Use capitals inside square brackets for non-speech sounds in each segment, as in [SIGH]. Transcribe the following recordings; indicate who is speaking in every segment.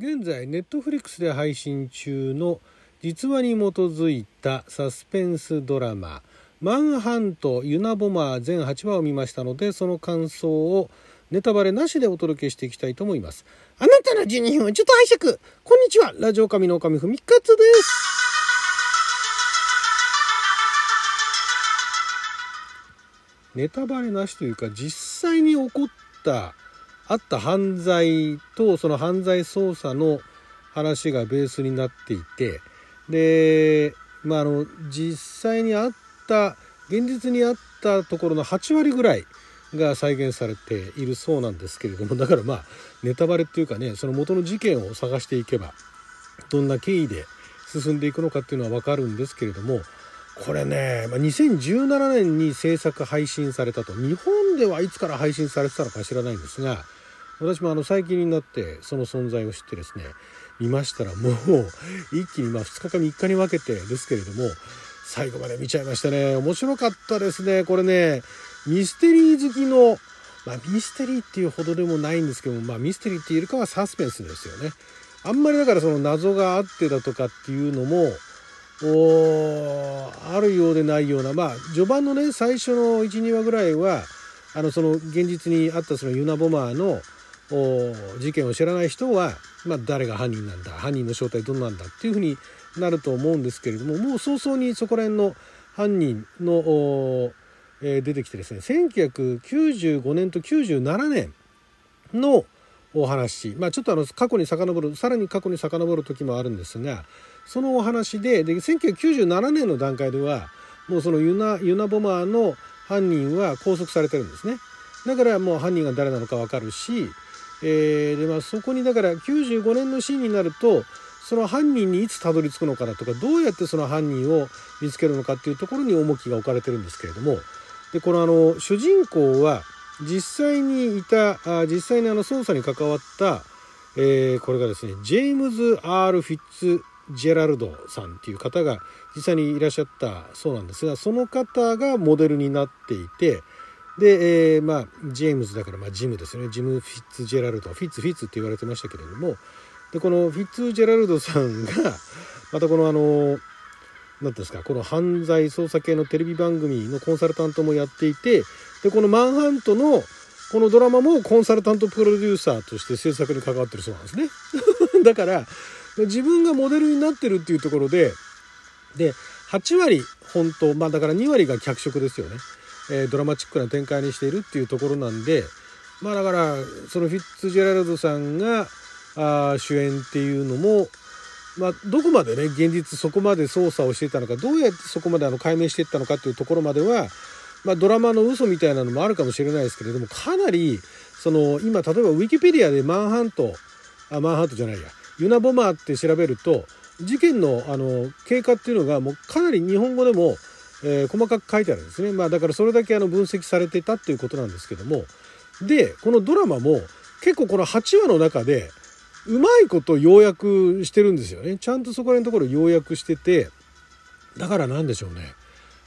Speaker 1: 現在ネットフリックスで配信中の実話に基づいたサスペンスドラマ「マンハントユナボマー」全8話を見ましたのでその感想をネタバレなしでお届けしていきたいと思います。あなたの12分をちょっと拝借。こんにちは。ラジオ神の神ふみかつです。ネタバレなしというか実際に起こったあった犯罪とその犯罪捜査の話がベースになっていてで、まあ、あの実際にあった現実にあったところの8割ぐらいが再現されているそうなんですけれども [LAUGHS] だからまあネタバレっていうかねその元の事件を探していけばどんな経緯で進んでいくのかっていうのは分かるんですけれどもこれね、ま、2017年に制作配信されたと。日本ではいつから配信されてたのか知らないんですが私もあの最近になってその存在を知ってですね見ましたらもう一気にまあ2日か3日に分けてですけれども最後まで見ちゃいましたね面白かったですねこれねミステリー好きのまあ、ミステリーっていうほどでもないんですけども、まあ、ミステリーっていうよりかはサスペンスですよね。あんまりだからその謎があってだとかっていうのもあるようでないようなまあ序盤のね最初の12話ぐらいはあのその現実にあったそのユナボマーの事件を知らない人は、まあ、誰が犯人なんだ犯人の正体どんなんだっていうふうになると思うんですけれどももう早々にそこら辺の犯人の、えー、出てきてですね1995年と97年のお話、まあ、ちょっとあの過去に遡るさらに過去に遡る時もあるんですがそのお話でで1997年の段階ではもうそのユナユナボマーの犯人は拘束されてるんですね。だからもう犯人が誰なのか分かるしえー、でまあそこにだから95年のシーンになるとその犯人にいつたどり着くのかなとかどうやってその犯人を見つけるのかっていうところに重きが置かれてるんですけれどもでこのあの主人公は実際にいたあ実際にあの捜査に関わった、えー、これがですねジェームズ・ R・ フィッツジェラルドさんっていう方が実際にいらっしゃったそうなんですがその方がモデルになっていてで、えー、まあ、ジェームズだから、まあ、ジムですね。ジム・フィッツジェラルド。フィッツ・フィッツって言われてましたけれども、で、このフィッツジェラルドさんが、[LAUGHS] またこのあの、何ですか、この犯罪捜査系のテレビ番組のコンサルタントもやっていて、で、このマンハントの、このドラマもコンサルタントプロデューサーとして制作に関わってるそうなんですね。[LAUGHS] だから、自分がモデルになってるっていうところで、で、8割本当、まあだから2割が脚色ですよね。えー、ドラマチックな展開にしているっていうところなんでまあだからそのフィッツジェラルドさんがあ主演っていうのもまあ、どこまでね現実そこまで捜査をしていたのかどうやってそこまであの解明していったのかっていうところまでは、まあ、ドラマの嘘みたいなのもあるかもしれないですけれどもかなりその今例えばウィキペディアでマンハントあマンハントじゃないやユナボマーって調べると事件のあの経過っていうのがもうかなり日本語でもえー、細かく書いてあるんですね。まあだからそれだけあの分析されてたっていうことなんですけども。で、このドラマも結構この8話の中でうまいこと要約してるんですよね。ちゃんとそこら辺のところ要約してて、だからなんでしょうね。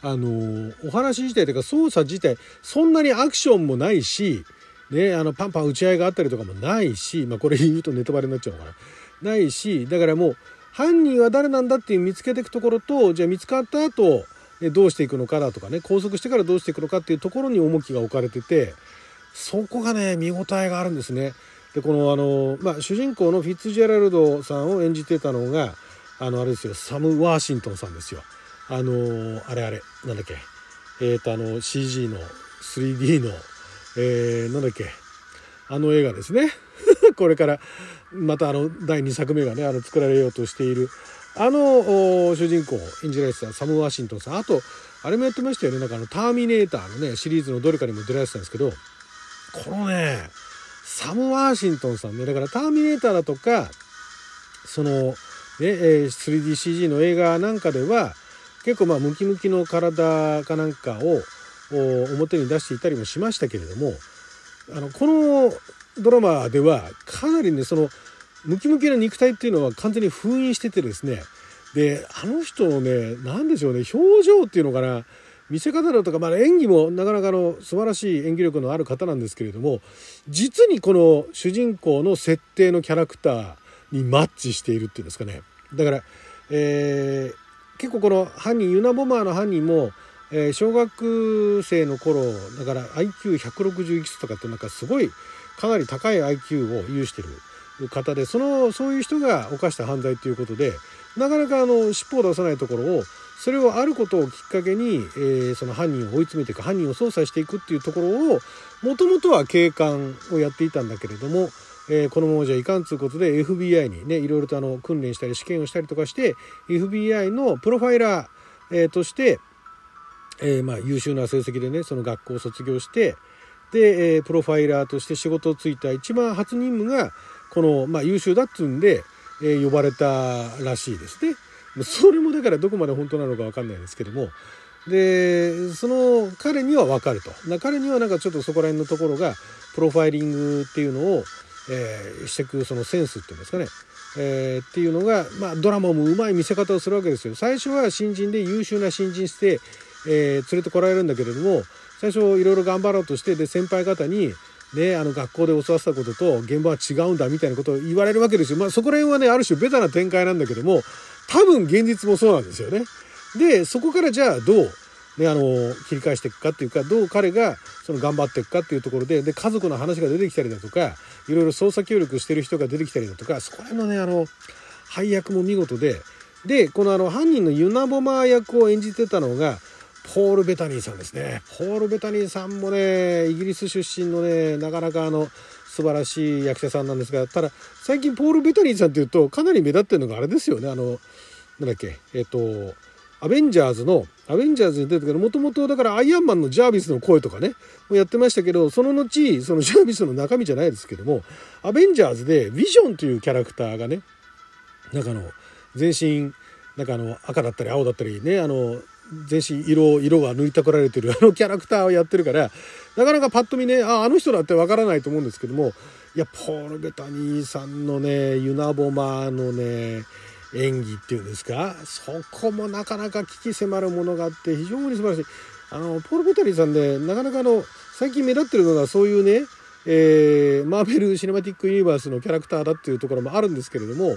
Speaker 1: あの、お話自体というか操作自体そんなにアクションもないし、ね、あのパンパン打ち合いがあったりとかもないし、まあこれ言うとネタバレになっちゃうのかな。ないし、だからもう犯人は誰なんだっていう見つけていくところと、じゃあ見つかった後、どうしていくのかだとかね拘束してからどうしていくのかっていうところに重きが置かれててそこがね見応えがあるんですね。でこのあの、まあ、主人公のフィッツジェラルドさんを演じてたのがあのあれですよサム・ワーシントンさんですよ。あのあれあれなんだっけえっ、ー、とあの CG の 3D の、えー、なんだっけあの映画ですね [LAUGHS] これからまたあの第2作目がねあの作られようとしているあの主人公演じられてたサム・ワシントンさん。あとあれもやってましたよね。なんかあのターミネーターのねシリーズのどれかにも出られてたんですけどこのねサム・ワシントンさんね。だからターミネーターだとかそのね 3DCG の映画なんかでは結構まあムキムキの体かなんかを表に出していたりもしましたけれどもあのこのドラマではかなりねそのムキムキな肉体っていうのは完全に封印しててですね。であの人のね何でしょうね表情っていうのかな見せ方だとか、まあ、演技もなかなかの素晴らしい演技力のある方なんですけれども実にこの主人公の設定のキャラクターにマッチしているっていうんですかね。だから、えー、結構この犯人ユナボマーの犯人も、えー、小学生の頃だから IQ160 いくつとかってなんかすごいかなり高い IQ を有してる。方でそのそういう人が犯した犯罪ということでなかなかあの尻尾を出さないところをそれをあることをきっかけに、えー、その犯人を追い詰めていく犯人を捜査していくっていうところをもともとは警官をやっていたんだけれども、えー、このままじゃいかんということで FBI にねいろいろとあの訓練したり試験をしたりとかして FBI のプロファイラー、えー、として、えー、まあ優秀な成績でねその学校を卒業してで、えー、プロファイラーとして仕事をついた一番初任務がこの、まあ、優秀だっつうんで、えー、呼ばれたらしいですね。それもだからどこまで本当なのか分かんないですけどもでその彼には分かると彼にはなんかちょっとそこら辺のところがプロファイリングっていうのを、えー、してくそのセンスっていうんですかね、えー、っていうのが、まあ、ドラマもうまい見せ方をするわけですよ。最初は新人で優秀な新人して、えー、連れてこられるんだけれども最初いろいろ頑張ろうとしてで先輩方にね、あの学校で教わったことと現場は違うんだみたいなことを言われるわけですよ。まあそこら辺はね、ある種ベタな展開なんだけども、多分現実もそうなんですよね。で、そこからじゃあどう、ね、あの、切り返していくかっていうか、どう彼がその頑張っていくかっていうところで、で、家族の話が出てきたりだとか、いろいろ捜査協力してる人が出てきたりだとか、そこら辺のね、あの、配役も見事で、で、このあの、犯人のユナボマー役を演じてたのが、ポール・ベタニーさんですね。ポール・ベタニーさんもね、イギリス出身のね、なかなかあの、素晴らしい役者さんなんですが、ただ、最近ポール・ベタニーさんっていうと、かなり目立ってるのがあれですよね。あの、なんだっけ、えっと、アベンジャーズの、アベンジャーズに出てくる、もともとだからアイアンマンのジャービスの声とかね、もやってましたけど、その後、その [LAUGHS] ジャービスの中身じゃないですけども、アベンジャーズでビジョンというキャラクターがね、なんかあの、全身、なんかあの、赤だったり青だったりね、あの、全身色、色が抜いたこられてるあのキャラクターをやってるから、なかなかパッと見ね、あ、あの人だってわからないと思うんですけども、いや、ポール・ベタニーさんのね、ユナボマのね、演技っていうんですか、そこもなかなか危機迫るものがあって、非常に素晴らしい。あの、ポール・ベタニーさんで、なかなかの、最近目立ってるのがそういうね、えー、マーベル・シネマティック・ユニバースのキャラクターだっていうところもあるんですけれども、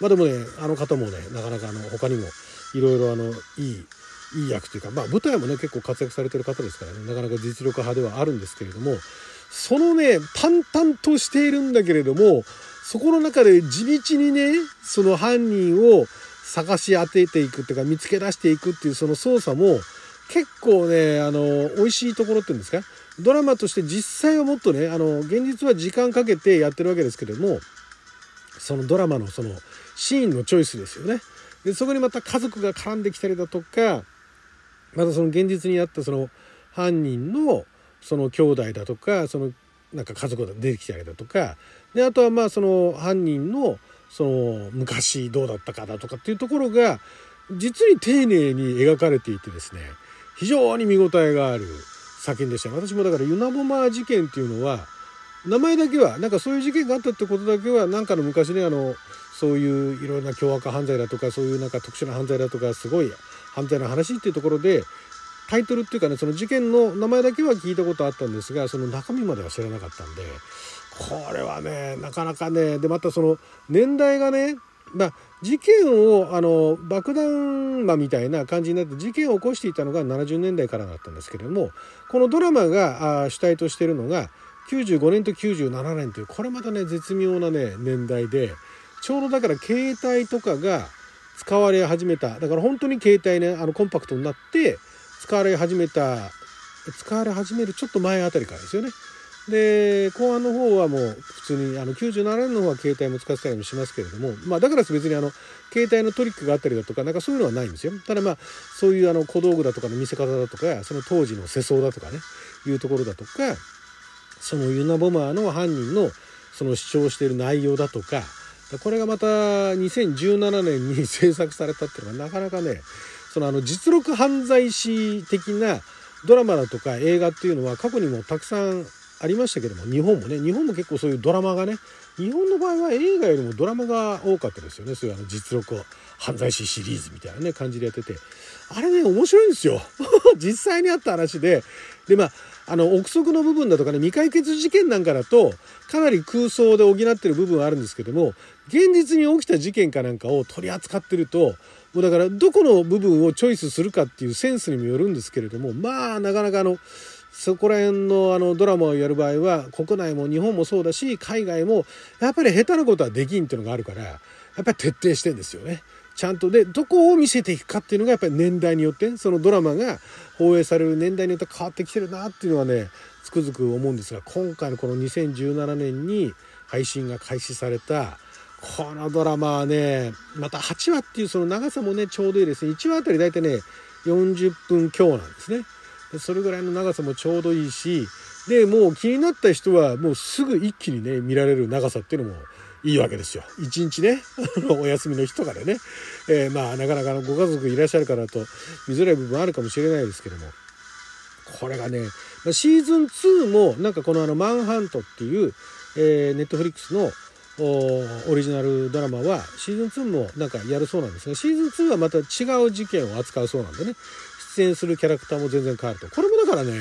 Speaker 1: まあでもね、あの方もね、なかなかあの、他にも、いろいろあの、いい、いい役というか、まあ、舞台もね結構活躍されてる方ですからねなかなか実力派ではあるんですけれどもそのね淡々としているんだけれどもそこの中で地道にねその犯人を探し当てていくっていうか見つけ出していくっていうその操作も結構ねあの美味しいところっていうんですかドラマとして実際はもっとねあの現実は時間かけてやってるわけですけれどもそのドラマのそのシーンのチョイスですよね。でそこにまた家族が絡んできたりだとかまたその現実にあったその犯人のその兄弟だとかそのなんか家族が出てきたりだとかであとはまあその犯人のその昔どうだったかだとかっていうところが実に丁寧に描かれていてですね非常に見応えがある作品でした。私もだからユナボマー事件っていうのは名前だけはなんかそういう事件があったってことだけはなんかの昔ねあのそういういろんな凶悪犯罪だとかそういうなんか特殊な犯罪だとかすごい犯罪の話っていうところでタイトルっていうかねその事件の名前だけは聞いたことあったんですがその中身までは知らなかったんでこれはねなかなかねでまたその年代がねまあ、事件をあの爆弾魔みたいな感じになって事件を起こしていたのが70年代からだったんですけれどもこのドラマが主体としてるのが95年と97年というこれまたね絶妙なね年代でちょうどだから携帯とかが使われ始めただから本当に携帯ねあのコンパクトになって使われ始めた使われ始めるちょっと前あたりからですよね。で後半の方はもう普通にあの97年の方は携帯も使ってたりもしますけれども、まあ、だから別にあの携帯のトリックがあったりだとかなんかそういうのはないんですよただまあそういうあの小道具だとかの見せ方だとかその当時の世相だとかねいうところだとかそのユナボマーの犯人のその主張している内容だとかこれがまた2017年に制作されたっていうのがなかなかねそのあの実録犯罪史的なドラマだとか映画っていうのは過去にもたくさんありましたけども日本もね日本も結構そういうドラマがね日本の場合は映画よりもドラマが多かったですよね。そういうあの実録犯罪史シリーズみたいなね感じでやってて。あれね面白いんですよ。[LAUGHS] 実際にあった話で。でまああの、憶測の部分だとかね、未解決事件なんかだと、かなり空想で補ってる部分はあるんですけども、現実に起きた事件かなんかを取り扱ってると、もうだからどこの部分をチョイスするかっていうセンスにもよるんですけれども、まあ、なかなかあの、そこら辺のあのドラマをやる場合は国内も日本もそうだし海外もやっぱり下手なことはできんっていうのがあるからやっぱり徹底してんですよね。ちゃんとでどこを見せていくかっていうのがやっぱり年代によってそのドラマが放映される年代によって変わってきてるなっていうのはねつくづく思うんですが今回のこの2017年に配信が開始されたこのドラマはねまた8話っていうその長さもねちょうどいいですね1話あたり大体ね40分強なんですね。それぐらいの長さもちょうどいいしでもう気になった人はもうすぐ一気にね見られる長さっていうのもいいわけですよ。一日ね、[LAUGHS] お休みの日とかでね、えー、まあなかなかのご家族いらっしゃるからと見づらい部分あるかもしれないですけども、これがね、シーズン2もなんかこのあのマンハントっていう、えー、ネットフリックスのオリジナルドラマはシーズン2もなんかやるそうなんですがシーズン2はまた違う事件を扱うそうなんでね出演するキャラクターも全然変わるとこれもだからね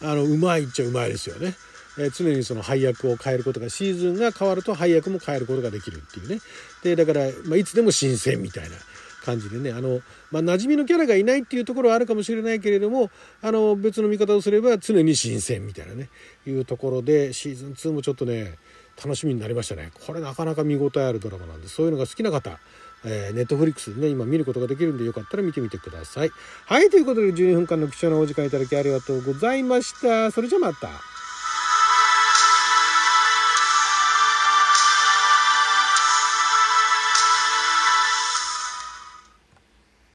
Speaker 1: あのうまいっちゃうまいですよね。え常にその配役を変えることがシーズンが変わると配役も変えることができるっていうねでだから、ま、いつでも新鮮みたいな感じでねあの、まあ、馴染みのキャラがいないっていうところはあるかもしれないけれどもあの別の見方をすれば常に新鮮みたいなねいうところでシーズン2もちょっとね楽しみになりましたねこれなかなか見応えあるドラマなんでそういうのが好きな方えー、ネットフリックスでね、今見ることができるんでよかったら見てみてください。はい、ということで12分間の貴重なお時間いただきありがとうございました。それじゃまた。